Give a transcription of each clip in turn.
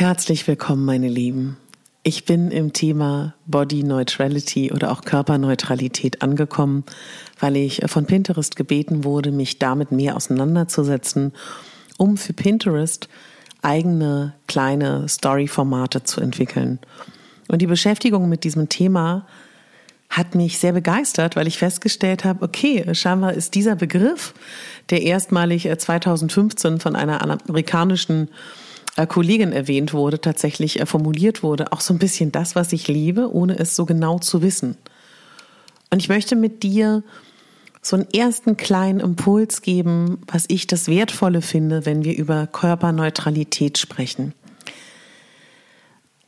Herzlich willkommen, meine Lieben. Ich bin im Thema Body Neutrality oder auch Körperneutralität angekommen, weil ich von Pinterest gebeten wurde, mich damit mehr auseinanderzusetzen, um für Pinterest eigene kleine Story-Formate zu entwickeln. Und die Beschäftigung mit diesem Thema hat mich sehr begeistert, weil ich festgestellt habe, okay, scheinbar ist dieser Begriff, der erstmalig 2015 von einer amerikanischen äh, Kollegin erwähnt wurde, tatsächlich äh, formuliert wurde, auch so ein bisschen das, was ich liebe, ohne es so genau zu wissen. Und ich möchte mit dir so einen ersten kleinen Impuls geben, was ich das Wertvolle finde, wenn wir über Körperneutralität sprechen.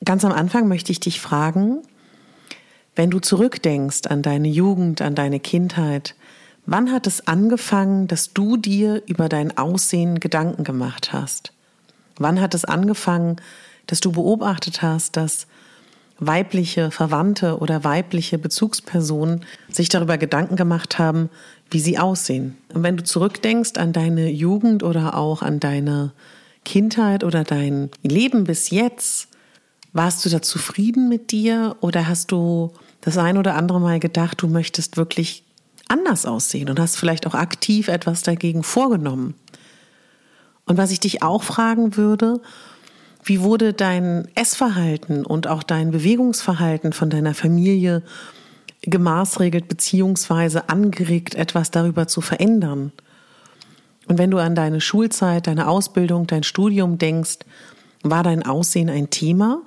Ganz am Anfang möchte ich dich fragen, wenn du zurückdenkst an deine Jugend, an deine Kindheit, wann hat es angefangen, dass du dir über dein Aussehen Gedanken gemacht hast? Wann hat es angefangen, dass du beobachtet hast, dass weibliche Verwandte oder weibliche Bezugspersonen sich darüber Gedanken gemacht haben, wie sie aussehen? Und wenn du zurückdenkst an deine Jugend oder auch an deine Kindheit oder dein Leben bis jetzt, warst du da zufrieden mit dir oder hast du das ein oder andere Mal gedacht, du möchtest wirklich anders aussehen und hast vielleicht auch aktiv etwas dagegen vorgenommen? Und was ich dich auch fragen würde, wie wurde dein Essverhalten und auch dein Bewegungsverhalten von deiner Familie gemaßregelt beziehungsweise angeregt, etwas darüber zu verändern? Und wenn du an deine Schulzeit, deine Ausbildung, dein Studium denkst, war dein Aussehen ein Thema?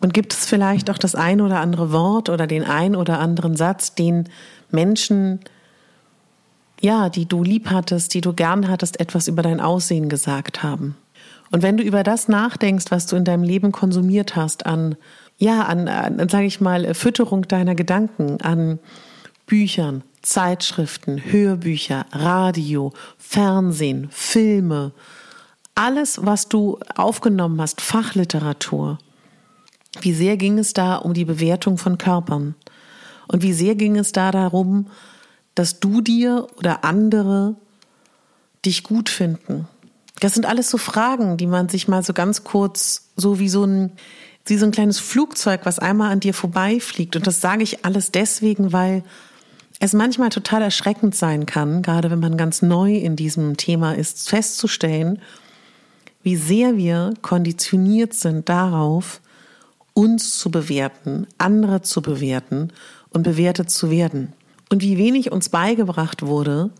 Und gibt es vielleicht auch das ein oder andere Wort oder den ein oder anderen Satz, den Menschen ja, die du lieb hattest, die du gern hattest, etwas über dein Aussehen gesagt haben. Und wenn du über das nachdenkst, was du in deinem Leben konsumiert hast, an, ja, an, an sage ich mal, Fütterung deiner Gedanken, an Büchern, Zeitschriften, Hörbücher, Radio, Fernsehen, Filme, alles, was du aufgenommen hast, Fachliteratur. Wie sehr ging es da um die Bewertung von Körpern? Und wie sehr ging es da darum, dass du dir oder andere dich gut finden? Das sind alles so Fragen, die man sich mal so ganz kurz, so wie so ein, wie so ein kleines Flugzeug, was einmal an dir vorbeifliegt. Und das sage ich alles deswegen, weil es manchmal total erschreckend sein kann, gerade wenn man ganz neu in diesem Thema ist, festzustellen, wie sehr wir konditioniert sind darauf, uns zu bewerten, andere zu bewerten und bewertet zu werden und wie wenig uns beigebracht wurde,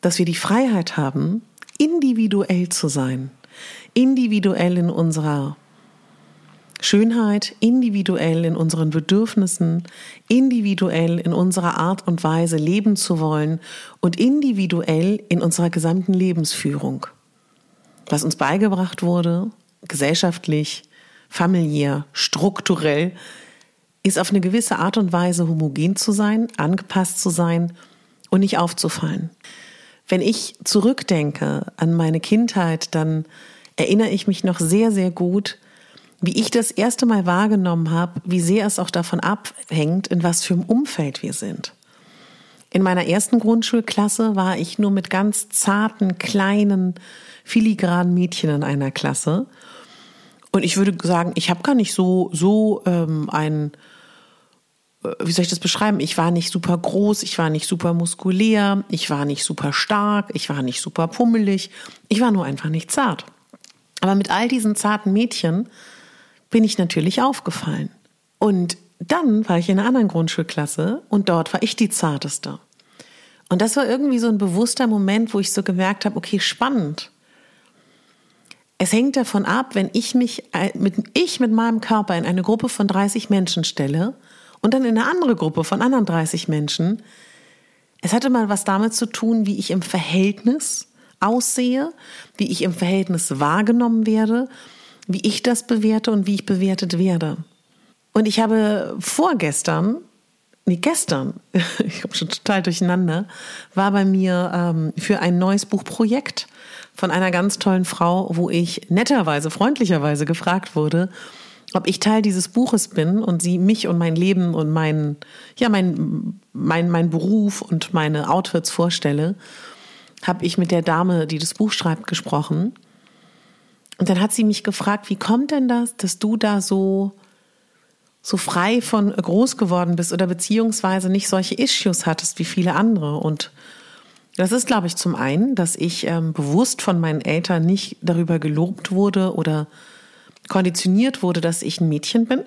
dass wir die Freiheit haben, individuell zu sein, individuell in unserer Schönheit, individuell in unseren Bedürfnissen, individuell in unserer Art und Weise leben zu wollen und individuell in unserer gesamten Lebensführung. Was uns beigebracht wurde, gesellschaftlich, familiär, strukturell, ist auf eine gewisse Art und Weise homogen zu sein, angepasst zu sein und nicht aufzufallen. Wenn ich zurückdenke an meine Kindheit, dann erinnere ich mich noch sehr, sehr gut, wie ich das erste Mal wahrgenommen habe, wie sehr es auch davon abhängt, in was für einem Umfeld wir sind. In meiner ersten Grundschulklasse war ich nur mit ganz zarten, kleinen, filigranen Mädchen in einer Klasse. Und ich würde sagen, ich habe gar nicht so, so ähm, ein äh, wie soll ich das beschreiben? Ich war nicht super groß, ich war nicht super muskulär, ich war nicht super stark, ich war nicht super pummelig, ich war nur einfach nicht zart. Aber mit all diesen zarten Mädchen bin ich natürlich aufgefallen. Und dann war ich in einer anderen Grundschulklasse und dort war ich die zarteste. Und das war irgendwie so ein bewusster Moment, wo ich so gemerkt habe, okay, spannend. Es hängt davon ab, wenn ich mich äh, mit, ich mit meinem Körper in eine Gruppe von 30 Menschen stelle, und dann in eine andere Gruppe von anderen 30 Menschen. Es hatte mal was damit zu tun, wie ich im Verhältnis aussehe, wie ich im Verhältnis wahrgenommen werde, wie ich das bewerte und wie ich bewertet werde. Und ich habe vorgestern, nee, gestern, ich komme schon total durcheinander, war bei mir ähm, für ein neues Buchprojekt von einer ganz tollen Frau, wo ich netterweise, freundlicherweise gefragt wurde, ob ich Teil dieses Buches bin und sie mich und mein Leben und mein, ja, mein, mein, mein Beruf und meine Outfits vorstelle, habe ich mit der Dame, die das Buch schreibt, gesprochen. Und dann hat sie mich gefragt, wie kommt denn das, dass du da so, so frei von groß geworden bist oder beziehungsweise nicht solche Issues hattest wie viele andere. Und das ist, glaube ich, zum einen, dass ich ähm, bewusst von meinen Eltern nicht darüber gelobt wurde oder konditioniert wurde, dass ich ein Mädchen bin.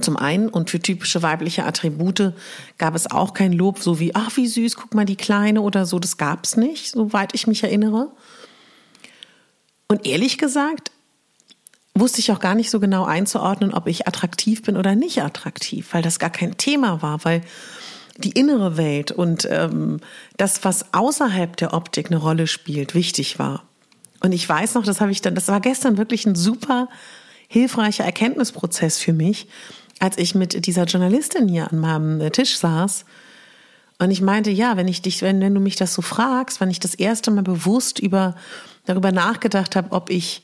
Zum einen und für typische weibliche Attribute gab es auch kein Lob, so wie, ach, wie süß, guck mal die Kleine oder so. Das gab es nicht, soweit ich mich erinnere. Und ehrlich gesagt, wusste ich auch gar nicht so genau einzuordnen, ob ich attraktiv bin oder nicht attraktiv, weil das gar kein Thema war, weil die innere Welt und ähm, das, was außerhalb der Optik eine Rolle spielt, wichtig war. Und ich weiß noch, das habe ich dann, das war gestern wirklich ein super hilfreicher Erkenntnisprozess für mich, als ich mit dieser Journalistin hier an meinem äh, Tisch saß. Und ich meinte, ja, wenn ich dich, wenn, wenn du mich das so fragst, wenn ich das erste Mal bewusst über, darüber nachgedacht habe, ob ich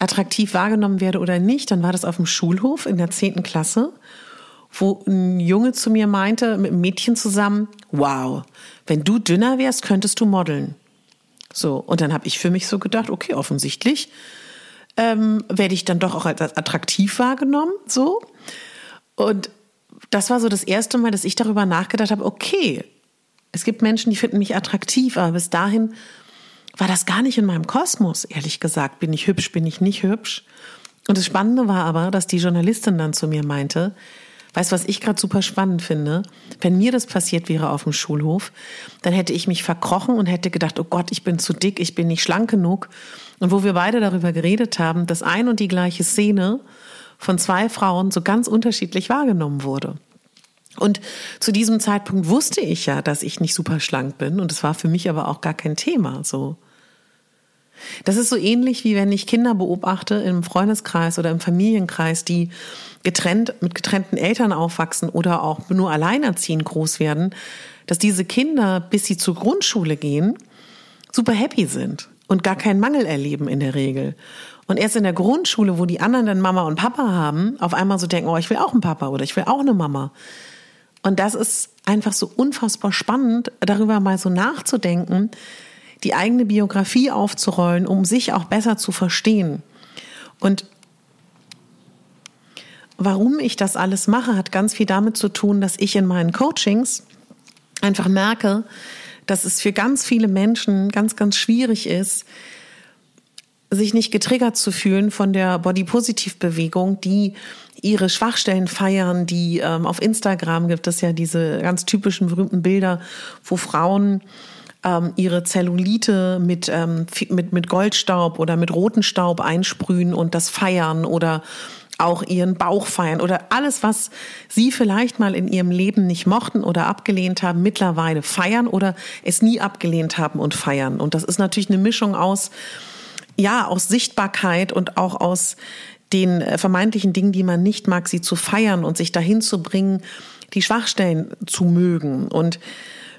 attraktiv wahrgenommen werde oder nicht, dann war das auf dem Schulhof in der zehnten Klasse, wo ein Junge zu mir meinte, mit einem Mädchen zusammen, wow, wenn du dünner wärst, könntest du modeln. So, und dann habe ich für mich so gedacht, okay, offensichtlich ähm, werde ich dann doch auch als attraktiv wahrgenommen, so. Und das war so das erste Mal, dass ich darüber nachgedacht habe, okay, es gibt Menschen, die finden mich attraktiv, aber bis dahin war das gar nicht in meinem Kosmos, ehrlich gesagt. Bin ich hübsch, bin ich nicht hübsch? Und das Spannende war aber, dass die Journalistin dann zu mir meinte, Weißt du, was ich gerade super spannend finde? Wenn mir das passiert wäre auf dem Schulhof, dann hätte ich mich verkrochen und hätte gedacht, oh Gott, ich bin zu dick, ich bin nicht schlank genug. Und wo wir beide darüber geredet haben, dass ein und die gleiche Szene von zwei Frauen so ganz unterschiedlich wahrgenommen wurde. Und zu diesem Zeitpunkt wusste ich ja, dass ich nicht super schlank bin und es war für mich aber auch gar kein Thema, so. Das ist so ähnlich wie wenn ich Kinder beobachte im Freundeskreis oder im Familienkreis, die getrennt mit getrennten Eltern aufwachsen oder auch nur alleinerziehend groß werden, dass diese Kinder, bis sie zur Grundschule gehen, super happy sind und gar keinen Mangel erleben in der Regel. Und erst in der Grundschule, wo die anderen dann Mama und Papa haben, auf einmal so denken, oh, ich will auch einen Papa oder ich will auch eine Mama. Und das ist einfach so unfassbar spannend, darüber mal so nachzudenken, die eigene Biografie aufzurollen, um sich auch besser zu verstehen. Und warum ich das alles mache, hat ganz viel damit zu tun, dass ich in meinen Coachings einfach merke, dass es für ganz viele Menschen ganz, ganz schwierig ist, sich nicht getriggert zu fühlen von der Body-Positiv-Bewegung, die ihre Schwachstellen feiern, die ähm, auf Instagram gibt es ja diese ganz typischen berühmten Bilder, wo Frauen ähm, ihre Zellulite mit, ähm, mit, mit Goldstaub oder mit roten Staub einsprühen und das feiern oder auch ihren Bauch feiern oder alles, was sie vielleicht mal in ihrem Leben nicht mochten oder abgelehnt haben, mittlerweile feiern oder es nie abgelehnt haben und feiern. Und das ist natürlich eine Mischung aus, ja, aus Sichtbarkeit und auch aus den äh, vermeintlichen Dingen, die man nicht mag, sie zu feiern und sich dahin zu bringen, die Schwachstellen zu mögen. Und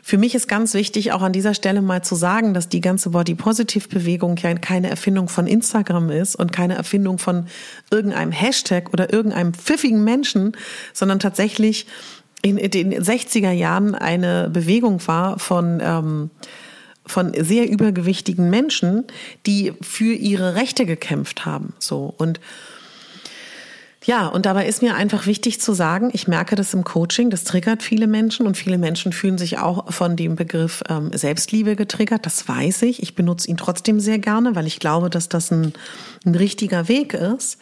für mich ist ganz wichtig, auch an dieser Stelle mal zu sagen, dass die ganze Body Positive Bewegung ja keine Erfindung von Instagram ist und keine Erfindung von irgendeinem Hashtag oder irgendeinem pfiffigen Menschen, sondern tatsächlich in den 60er Jahren eine Bewegung war von, ähm, von sehr übergewichtigen Menschen, die für ihre Rechte gekämpft haben. So und ja, und dabei ist mir einfach wichtig zu sagen, ich merke das im Coaching, das triggert viele Menschen und viele Menschen fühlen sich auch von dem Begriff ähm, Selbstliebe getriggert. Das weiß ich. Ich benutze ihn trotzdem sehr gerne, weil ich glaube, dass das ein, ein richtiger Weg ist.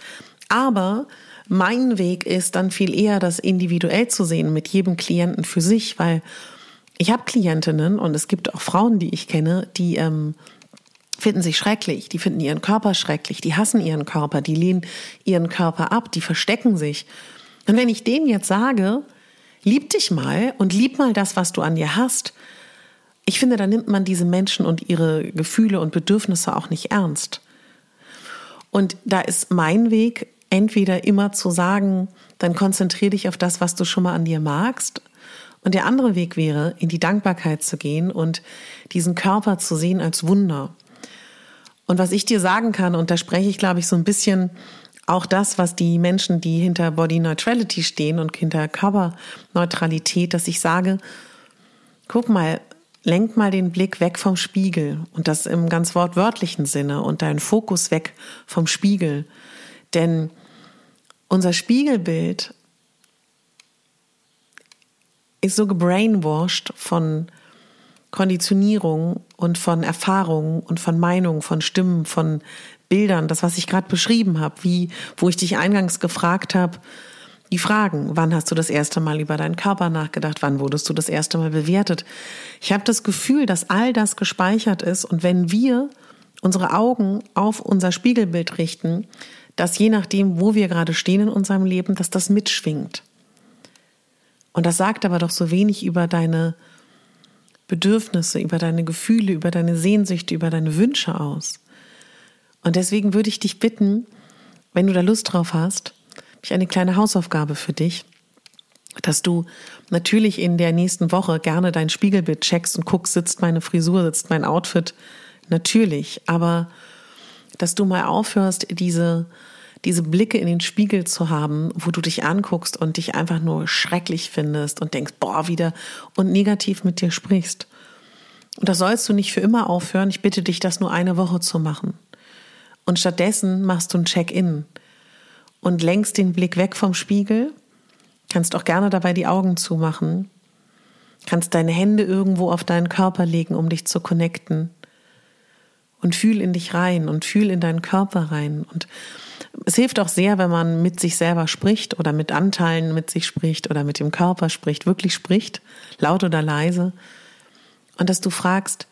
Aber mein Weg ist dann viel eher, das individuell zu sehen mit jedem Klienten für sich, weil ich habe Klientinnen und es gibt auch Frauen, die ich kenne, die ähm, finden sich schrecklich, die finden ihren Körper schrecklich, die hassen ihren Körper, die lehnen ihren Körper ab, die verstecken sich. Und wenn ich denen jetzt sage, lieb dich mal und lieb mal das, was du an dir hast, ich finde, da nimmt man diese Menschen und ihre Gefühle und Bedürfnisse auch nicht ernst. Und da ist mein Weg, entweder immer zu sagen, dann konzentriere dich auf das, was du schon mal an dir magst. Und der andere Weg wäre, in die Dankbarkeit zu gehen und diesen Körper zu sehen als Wunder. Und was ich dir sagen kann, und da spreche ich, glaube ich, so ein bisschen auch das, was die Menschen, die hinter Body Neutrality stehen und hinter Körperneutralität, dass ich sage, guck mal, lenk mal den Blick weg vom Spiegel und das im ganz wortwörtlichen Sinne und deinen Fokus weg vom Spiegel. Denn unser Spiegelbild ist so gebrainwashed von Konditionierung und von Erfahrungen und von Meinungen, von Stimmen, von Bildern, das, was ich gerade beschrieben habe, wie, wo ich dich eingangs gefragt habe, die Fragen, wann hast du das erste Mal über deinen Körper nachgedacht, wann wurdest du das erste Mal bewertet. Ich habe das Gefühl, dass all das gespeichert ist und wenn wir unsere Augen auf unser Spiegelbild richten, dass je nachdem, wo wir gerade stehen in unserem Leben, dass das mitschwingt. Und das sagt aber doch so wenig über deine Bedürfnisse, über deine Gefühle, über deine Sehnsüchte, über deine Wünsche aus. Und deswegen würde ich dich bitten, wenn du da Lust drauf hast, ich eine kleine Hausaufgabe für dich, dass du natürlich in der nächsten Woche gerne dein Spiegelbild checkst und guckst, sitzt meine Frisur, sitzt mein Outfit. Natürlich, aber dass du mal aufhörst, diese, diese Blicke in den Spiegel zu haben, wo du dich anguckst und dich einfach nur schrecklich findest und denkst, boah, wieder und negativ mit dir sprichst. Und das sollst du nicht für immer aufhören. Ich bitte dich, das nur eine Woche zu machen. Und stattdessen machst du ein Check-in und lenkst den Blick weg vom Spiegel. Kannst auch gerne dabei die Augen zumachen. Kannst deine Hände irgendwo auf deinen Körper legen, um dich zu connecten. Und fühl in dich rein und fühl in deinen Körper rein. Und es hilft auch sehr, wenn man mit sich selber spricht oder mit Anteilen mit sich spricht oder mit dem Körper spricht, wirklich spricht, laut oder leise. Und dass du fragst,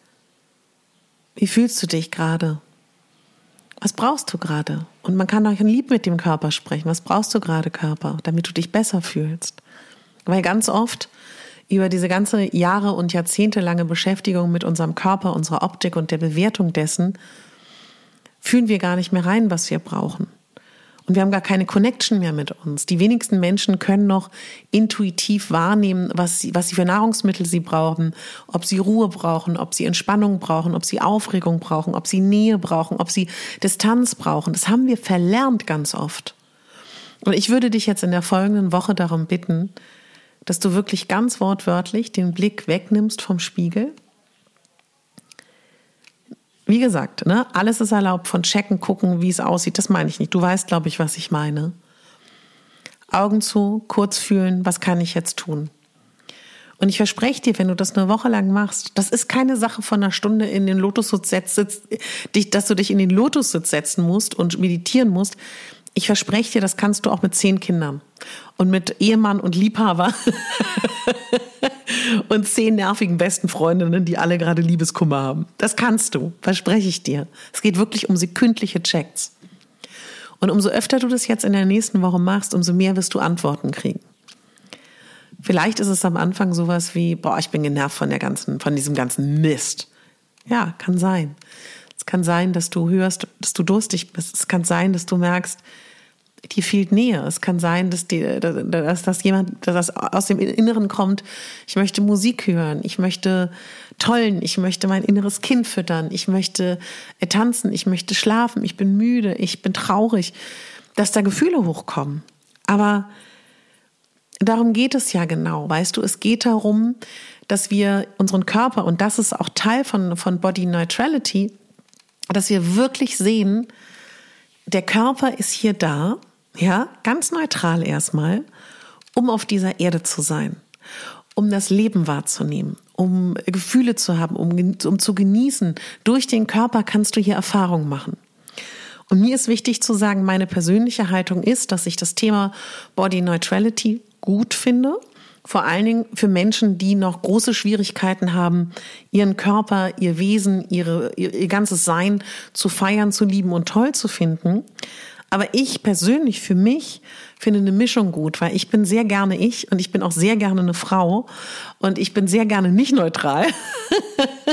wie fühlst du dich gerade? Was brauchst du gerade? Und man kann auch ein Lieb mit dem Körper sprechen. Was brauchst du gerade, Körper, damit du dich besser fühlst? Weil ganz oft über diese ganze Jahre und Jahrzehnte lange Beschäftigung mit unserem Körper, unserer Optik und der Bewertung dessen, fühlen wir gar nicht mehr rein, was wir brauchen. Und wir haben gar keine Connection mehr mit uns. Die wenigsten Menschen können noch intuitiv wahrnehmen, was sie, was sie für Nahrungsmittel sie brauchen, ob sie Ruhe brauchen, ob sie Entspannung brauchen, ob sie Aufregung brauchen, ob sie Nähe brauchen, ob sie Distanz brauchen. Das haben wir verlernt ganz oft. Und ich würde dich jetzt in der folgenden Woche darum bitten, dass du wirklich ganz wortwörtlich den Blick wegnimmst vom Spiegel wie gesagt, ne, alles ist erlaubt von checken, gucken, wie es aussieht. Das meine ich nicht. Du weißt, glaube ich, was ich meine. Augen zu, kurz fühlen, was kann ich jetzt tun? Und ich verspreche dir, wenn du das eine Woche lang machst, das ist keine Sache von einer Stunde in den Lotussitz setzt, dass du dich in den Lotussitz setzen musst und meditieren musst. Ich verspreche dir, das kannst du auch mit zehn Kindern und mit Ehemann und Liebhaber und zehn nervigen besten Freundinnen, die alle gerade Liebeskummer haben. Das kannst du, verspreche ich dir. Es geht wirklich um sekündliche Checks. Und umso öfter du das jetzt in der nächsten Woche machst, umso mehr wirst du Antworten kriegen. Vielleicht ist es am Anfang sowas wie, boah, ich bin genervt von der ganzen, von diesem ganzen Mist. Ja, kann sein. Es kann sein, dass du hörst, dass du durstig bist. Es kann sein, dass du merkst, dir fehlt Nähe. Es kann sein, dass, die, dass, dass jemand, dass das aus dem Inneren kommt, ich möchte Musik hören, ich möchte tollen, ich möchte mein inneres Kind füttern, ich möchte äh, tanzen, ich möchte schlafen, ich bin müde, ich bin traurig, dass da Gefühle hochkommen. Aber darum geht es ja genau, weißt du, es geht darum, dass wir unseren Körper, und das ist auch Teil von, von Body Neutrality, dass wir wirklich sehen, der Körper ist hier da, ja, ganz neutral erstmal, um auf dieser Erde zu sein, um das Leben wahrzunehmen, um Gefühle zu haben, um, um zu genießen. Durch den Körper kannst du hier Erfahrungen machen. Und mir ist wichtig zu sagen, meine persönliche Haltung ist, dass ich das Thema Body Neutrality gut finde. Vor allen Dingen für Menschen, die noch große Schwierigkeiten haben, ihren Körper, ihr Wesen, ihre, ihr, ihr ganzes Sein zu feiern, zu lieben und toll zu finden. Aber ich persönlich für mich finde eine Mischung gut, weil ich bin sehr gerne ich und ich bin auch sehr gerne eine Frau und ich bin sehr gerne nicht neutral.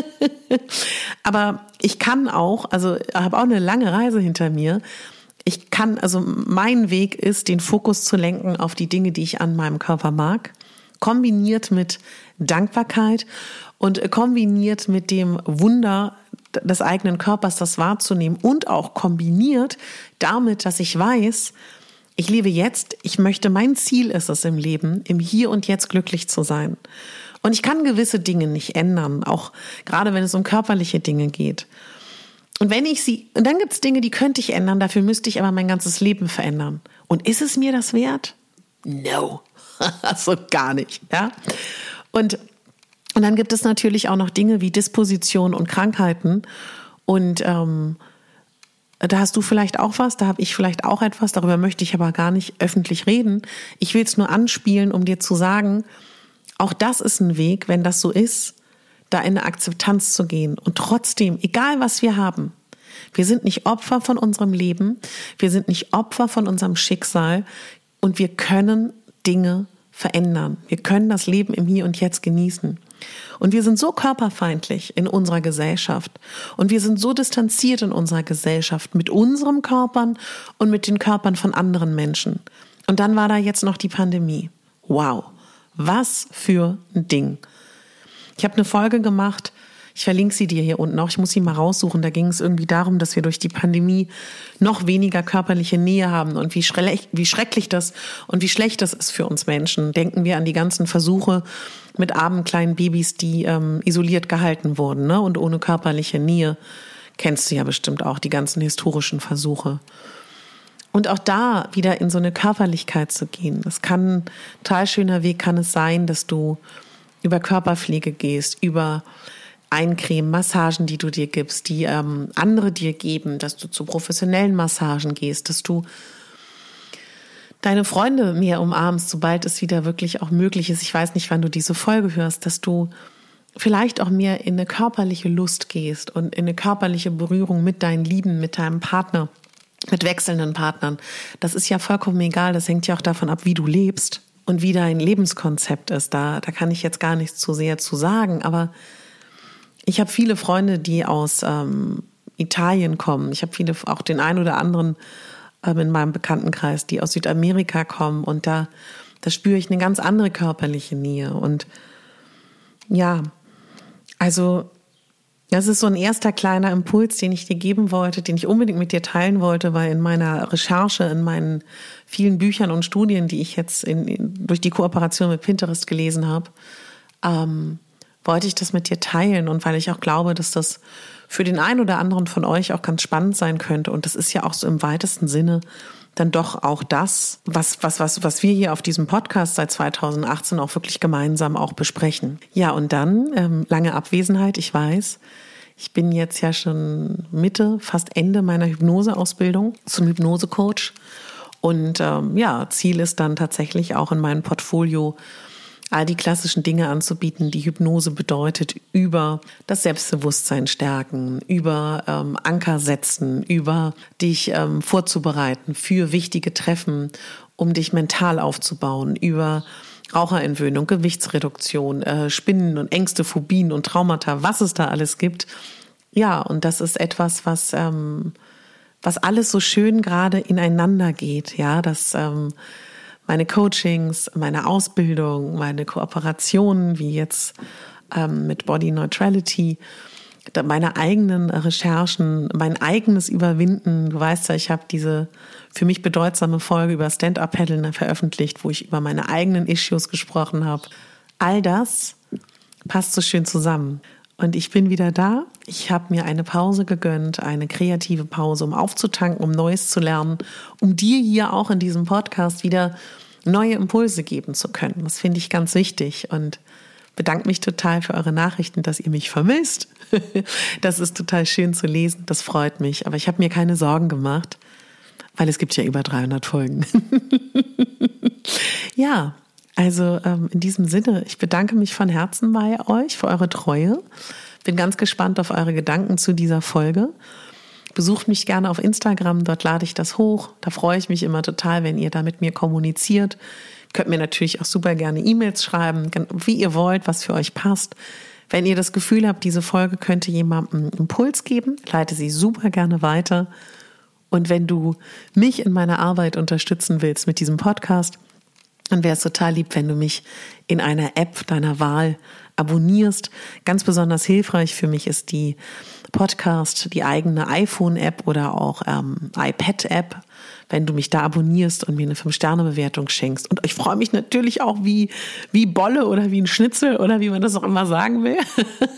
Aber ich kann auch, also habe auch eine lange Reise hinter mir. Ich kann, also mein Weg ist, den Fokus zu lenken auf die Dinge, die ich an meinem Körper mag, kombiniert mit Dankbarkeit und kombiniert mit dem Wunder des eigenen Körpers, das wahrzunehmen und auch kombiniert damit, dass ich weiß, ich lebe jetzt, ich möchte, mein Ziel ist es im Leben, im Hier und Jetzt glücklich zu sein. Und ich kann gewisse Dinge nicht ändern, auch gerade wenn es um körperliche Dinge geht. Und wenn ich sie, und dann gibt es Dinge, die könnte ich ändern, dafür müsste ich aber mein ganzes Leben verändern. Und ist es mir das wert? No. so gar nicht, ja. Und, und dann gibt es natürlich auch noch Dinge wie Disposition und Krankheiten. Und ähm, da hast du vielleicht auch was, da habe ich vielleicht auch etwas, darüber möchte ich aber gar nicht öffentlich reden. Ich will es nur anspielen, um dir zu sagen, auch das ist ein Weg, wenn das so ist, da in eine Akzeptanz zu gehen. Und trotzdem, egal was wir haben, wir sind nicht Opfer von unserem Leben, wir sind nicht Opfer von unserem Schicksal und wir können Dinge verändern. Wir können das Leben im Hier und Jetzt genießen. Und wir sind so körperfeindlich in unserer Gesellschaft und wir sind so distanziert in unserer Gesellschaft mit unseren Körpern und mit den Körpern von anderen Menschen. Und dann war da jetzt noch die Pandemie. Wow. Was für ein Ding. Ich habe eine Folge gemacht, ich verlinke sie dir hier unten auch. Ich muss sie mal raussuchen. Da ging es irgendwie darum, dass wir durch die Pandemie noch weniger körperliche Nähe haben und wie, schrecklich, wie schrecklich das und wie schlecht das ist für uns Menschen. Denken wir an die ganzen Versuche mit armen kleinen Babys, die ähm, isoliert gehalten wurden ne? und ohne körperliche Nähe. Kennst du ja bestimmt auch die ganzen historischen Versuche. Und auch da wieder in so eine Körperlichkeit zu gehen. Das kann ein total schöner Weg kann es sein, dass du über Körperpflege gehst, über Eincremen, Massagen, die du dir gibst, die ähm, andere dir geben, dass du zu professionellen Massagen gehst, dass du deine Freunde mehr umarmst, sobald es wieder wirklich auch möglich ist. Ich weiß nicht, wann du diese Folge hörst, dass du vielleicht auch mehr in eine körperliche Lust gehst und in eine körperliche Berührung mit deinen Lieben, mit deinem Partner mit wechselnden Partnern. Das ist ja vollkommen egal. Das hängt ja auch davon ab, wie du lebst und wie dein Lebenskonzept ist. Da, da kann ich jetzt gar nichts zu sehr zu sagen. Aber ich habe viele Freunde, die aus ähm, Italien kommen. Ich habe viele, auch den einen oder anderen ähm, in meinem Bekanntenkreis, die aus Südamerika kommen. Und da, da spüre ich eine ganz andere körperliche Nähe. Und ja, also das ist so ein erster kleiner Impuls, den ich dir geben wollte, den ich unbedingt mit dir teilen wollte, weil in meiner Recherche, in meinen vielen Büchern und Studien, die ich jetzt in, in, durch die Kooperation mit Pinterest gelesen habe, ähm, wollte ich das mit dir teilen und weil ich auch glaube, dass das für den einen oder anderen von euch auch ganz spannend sein könnte. Und das ist ja auch so im weitesten Sinne dann doch auch das, was, was, was, was wir hier auf diesem Podcast seit 2018 auch wirklich gemeinsam auch besprechen. Ja, und dann, ähm, lange Abwesenheit, ich weiß. Ich bin jetzt ja schon Mitte, fast Ende meiner Hypnoseausbildung zum Hypnosecoach. Und ähm, ja, Ziel ist dann tatsächlich auch in meinem Portfolio all die klassischen Dinge anzubieten, die Hypnose bedeutet, über das Selbstbewusstsein stärken, über ähm, Anker setzen, über dich ähm, vorzubereiten für wichtige Treffen, um dich mental aufzubauen, über Raucherentwöhnung, Gewichtsreduktion, äh, Spinnen und Ängste, Phobien und Traumata, was es da alles gibt. Ja, und das ist etwas, was ähm, was alles so schön gerade ineinander geht, ja, dass ähm, meine Coachings, meine Ausbildung, meine Kooperationen, wie jetzt ähm, mit Body Neutrality, meine eigenen Recherchen, mein eigenes Überwinden. Du weißt ja, ich habe diese für mich bedeutsame Folge über Stand-Up-Paddeln veröffentlicht, wo ich über meine eigenen Issues gesprochen habe. All das passt so schön zusammen. Und ich bin wieder da. Ich habe mir eine Pause gegönnt, eine kreative Pause, um aufzutanken, um Neues zu lernen, um dir hier auch in diesem Podcast wieder neue Impulse geben zu können. Das finde ich ganz wichtig und bedanke mich total für eure Nachrichten, dass ihr mich vermisst. Das ist total schön zu lesen, das freut mich. Aber ich habe mir keine Sorgen gemacht, weil es gibt ja über 300 Folgen. ja, also ähm, in diesem Sinne, ich bedanke mich von Herzen bei euch für eure Treue. Bin ganz gespannt auf eure Gedanken zu dieser Folge. Besucht mich gerne auf Instagram, dort lade ich das hoch. Da freue ich mich immer total, wenn ihr da mit mir kommuniziert. Könnt mir natürlich auch super gerne E-Mails schreiben, wie ihr wollt, was für euch passt. Wenn ihr das Gefühl habt, diese Folge könnte jemandem Impuls geben, leite sie super gerne weiter. Und wenn du mich in meiner Arbeit unterstützen willst mit diesem Podcast, dann wäre es total lieb, wenn du mich in einer App deiner Wahl abonnierst. Ganz besonders hilfreich für mich ist die Podcast, die eigene iPhone-App oder auch ähm, iPad-App wenn du mich da abonnierst und mir eine 5-Sterne-Bewertung schenkst. Und ich freue mich natürlich auch wie, wie Bolle oder wie ein Schnitzel oder wie man das auch immer sagen will,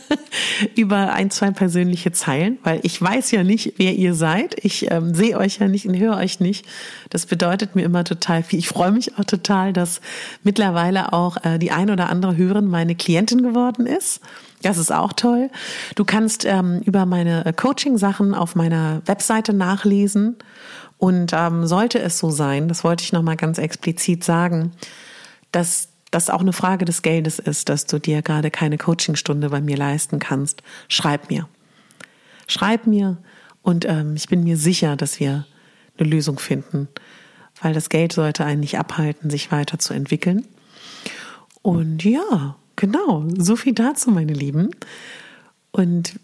über ein, zwei persönliche Zeilen, weil ich weiß ja nicht, wer ihr seid. Ich ähm, sehe euch ja nicht und höre euch nicht. Das bedeutet mir immer total viel. Ich freue mich auch total, dass mittlerweile auch äh, die ein oder andere Hörerin meine Klientin geworden ist. Das ist auch toll. Du kannst ähm, über meine Coaching-Sachen auf meiner Webseite nachlesen und ähm, sollte es so sein, das wollte ich nochmal ganz explizit sagen, dass das auch eine Frage des Geldes ist, dass du dir gerade keine Coachingstunde bei mir leisten kannst, schreib mir. Schreib mir und ähm, ich bin mir sicher, dass wir eine Lösung finden, weil das Geld sollte einen nicht abhalten, sich weiterzuentwickeln. Und ja, genau, so viel dazu, meine Lieben. Und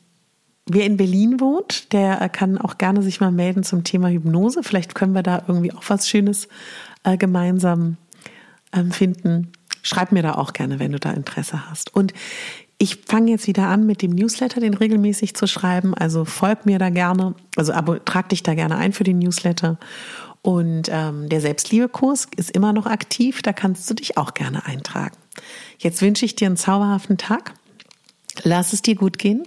Wer in Berlin wohnt, der kann auch gerne sich mal melden zum Thema Hypnose. Vielleicht können wir da irgendwie auch was Schönes äh, gemeinsam ähm, finden. Schreib mir da auch gerne, wenn du da Interesse hast. Und ich fange jetzt wieder an mit dem Newsletter, den regelmäßig zu schreiben. Also folg mir da gerne, also trag dich da gerne ein für den Newsletter. Und ähm, der Selbstliebekurs ist immer noch aktiv, da kannst du dich auch gerne eintragen. Jetzt wünsche ich dir einen zauberhaften Tag. Lass es dir gut gehen.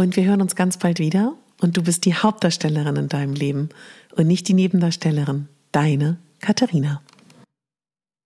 Und wir hören uns ganz bald wieder. Und du bist die Hauptdarstellerin in deinem Leben und nicht die Nebendarstellerin. Deine Katharina.